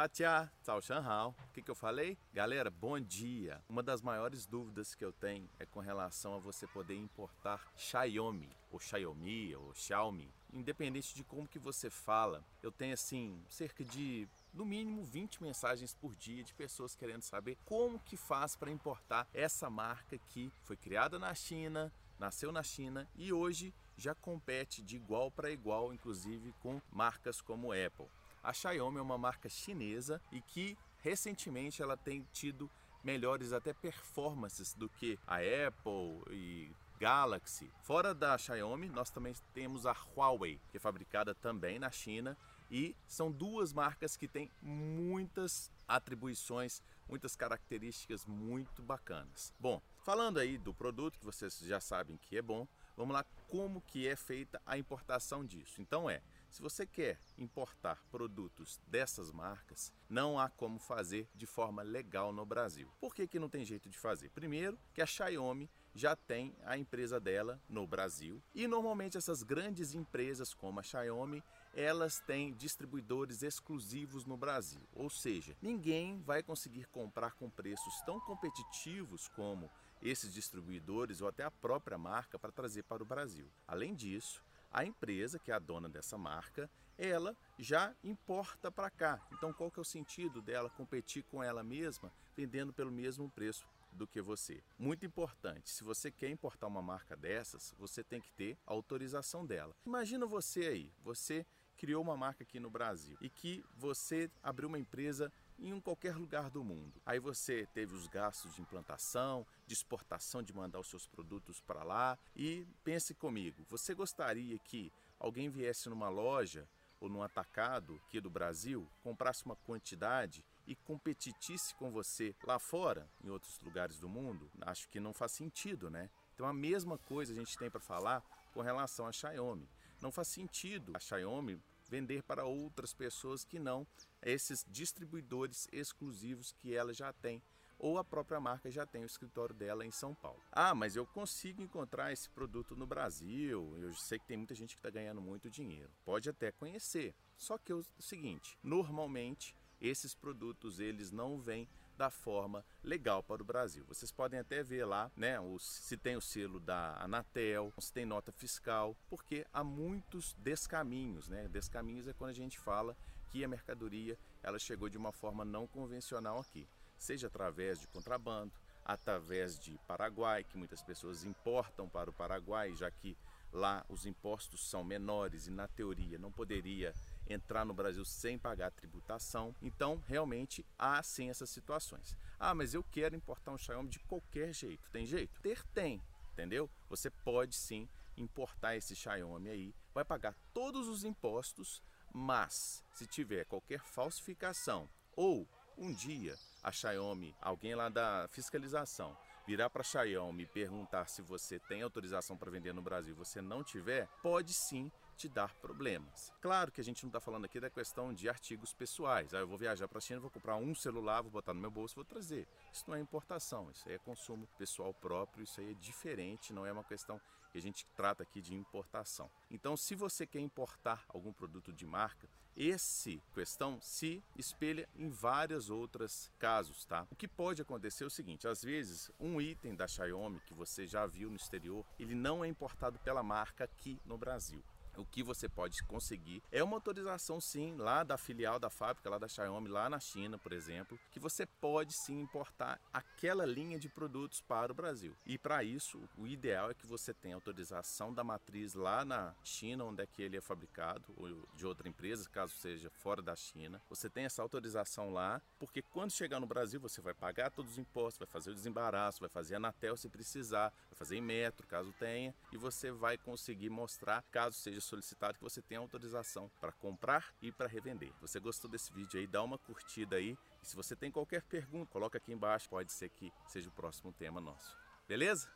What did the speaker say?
Tatia, Tsao Shanhao. O que, que eu falei? Galera, bom dia. Uma das maiores dúvidas que eu tenho é com relação a você poder importar Xiaomi, ou Xiaomi, ou Xiaomi. Independente de como que você fala, eu tenho assim, cerca de no mínimo 20 mensagens por dia de pessoas querendo saber como que faz para importar essa marca que foi criada na China, nasceu na China e hoje já compete de igual para igual, inclusive com marcas como Apple. A Xiaomi é uma marca chinesa e que recentemente ela tem tido melhores até performances do que a Apple e Galaxy. Fora da Xiaomi, nós também temos a Huawei, que é fabricada também na China e são duas marcas que têm muitas atribuições, muitas características muito bacanas. Bom, falando aí do produto que vocês já sabem que é bom, vamos lá como que é feita a importação disso. Então é, se você quer importar produtos dessas marcas, não há como fazer de forma legal no Brasil. Por que, que não tem jeito de fazer? Primeiro, que a Xiaomi já tem a empresa dela no Brasil e normalmente essas grandes empresas como a Xiaomi elas têm distribuidores exclusivos no Brasil, ou seja, ninguém vai conseguir comprar com preços tão competitivos como esses distribuidores ou até a própria marca para trazer para o Brasil. Além disso, a empresa que é a dona dessa marca, ela já importa para cá. Então, qual que é o sentido dela competir com ela mesma, vendendo pelo mesmo preço do que você? Muito importante, se você quer importar uma marca dessas, você tem que ter autorização dela. Imagina você aí, você criou uma marca aqui no Brasil e que você abriu uma empresa em qualquer lugar do mundo. Aí você teve os gastos de implantação, de exportação, de mandar os seus produtos para lá. E pense comigo, você gostaria que alguém viesse numa loja ou num atacado aqui do Brasil, comprasse uma quantidade e competisse com você lá fora, em outros lugares do mundo? Acho que não faz sentido, né? Então a mesma coisa a gente tem para falar com relação à Xiaomi. Não faz sentido a Xiaomi vender para outras pessoas que não esses distribuidores exclusivos que ela já tem ou a própria marca já tem o escritório dela em São Paulo. Ah, mas eu consigo encontrar esse produto no Brasil. Eu sei que tem muita gente que está ganhando muito dinheiro. Pode até conhecer. Só que é o seguinte, normalmente esses produtos eles não vêm da forma legal para o Brasil. Vocês podem até ver lá, né, se tem o selo da Anatel, se tem nota fiscal, porque há muitos descaminhos, né? Descaminhos é quando a gente fala que a mercadoria ela chegou de uma forma não convencional aqui, seja através de contrabando, através de Paraguai, que muitas pessoas importam para o Paraguai, já que lá os impostos são menores e na teoria não poderia entrar no Brasil sem pagar tributação. Então, realmente há sim essas situações. Ah, mas eu quero importar um Xiaomi de qualquer jeito. Tem jeito? Ter tem, entendeu? Você pode sim importar esse Xiaomi aí, vai pagar todos os impostos, mas se tiver qualquer falsificação ou um dia a Xiaomi, alguém lá da fiscalização, virar para a Xiaomi e perguntar se você tem autorização para vender no Brasil você não tiver, pode sim te dar problemas. Claro que a gente não está falando aqui da questão de artigos pessoais. Ah, eu vou viajar para a China, vou comprar um celular, vou botar no meu bolso, vou trazer. Isso não é importação, isso aí é consumo pessoal próprio, isso aí é diferente, não é uma questão que a gente trata aqui de importação. Então, se você quer importar algum produto de marca, esse questão se espelha em várias outras casos, tá? O que pode acontecer é o seguinte, às vezes um item da Xiaomi que você já viu no exterior, ele não é importado pela marca aqui no Brasil o que você pode conseguir é uma autorização sim lá da filial da fábrica lá da Xiaomi lá na China, por exemplo, que você pode sim importar aquela linha de produtos para o Brasil. E para isso, o ideal é que você tenha autorização da matriz lá na China, onde é que ele é fabricado, ou de outra empresa, caso seja fora da China. Você tem essa autorização lá, porque quando chegar no Brasil, você vai pagar todos os impostos, vai fazer o desembaraço, vai fazer Anatel se precisar, vai fazer em metro, caso tenha, e você vai conseguir mostrar, caso seja solicitado que você tenha autorização para comprar e para revender. Você gostou desse vídeo aí? Dá uma curtida aí. E se você tem qualquer pergunta, coloca aqui embaixo. Pode ser que seja o próximo tema nosso. Beleza?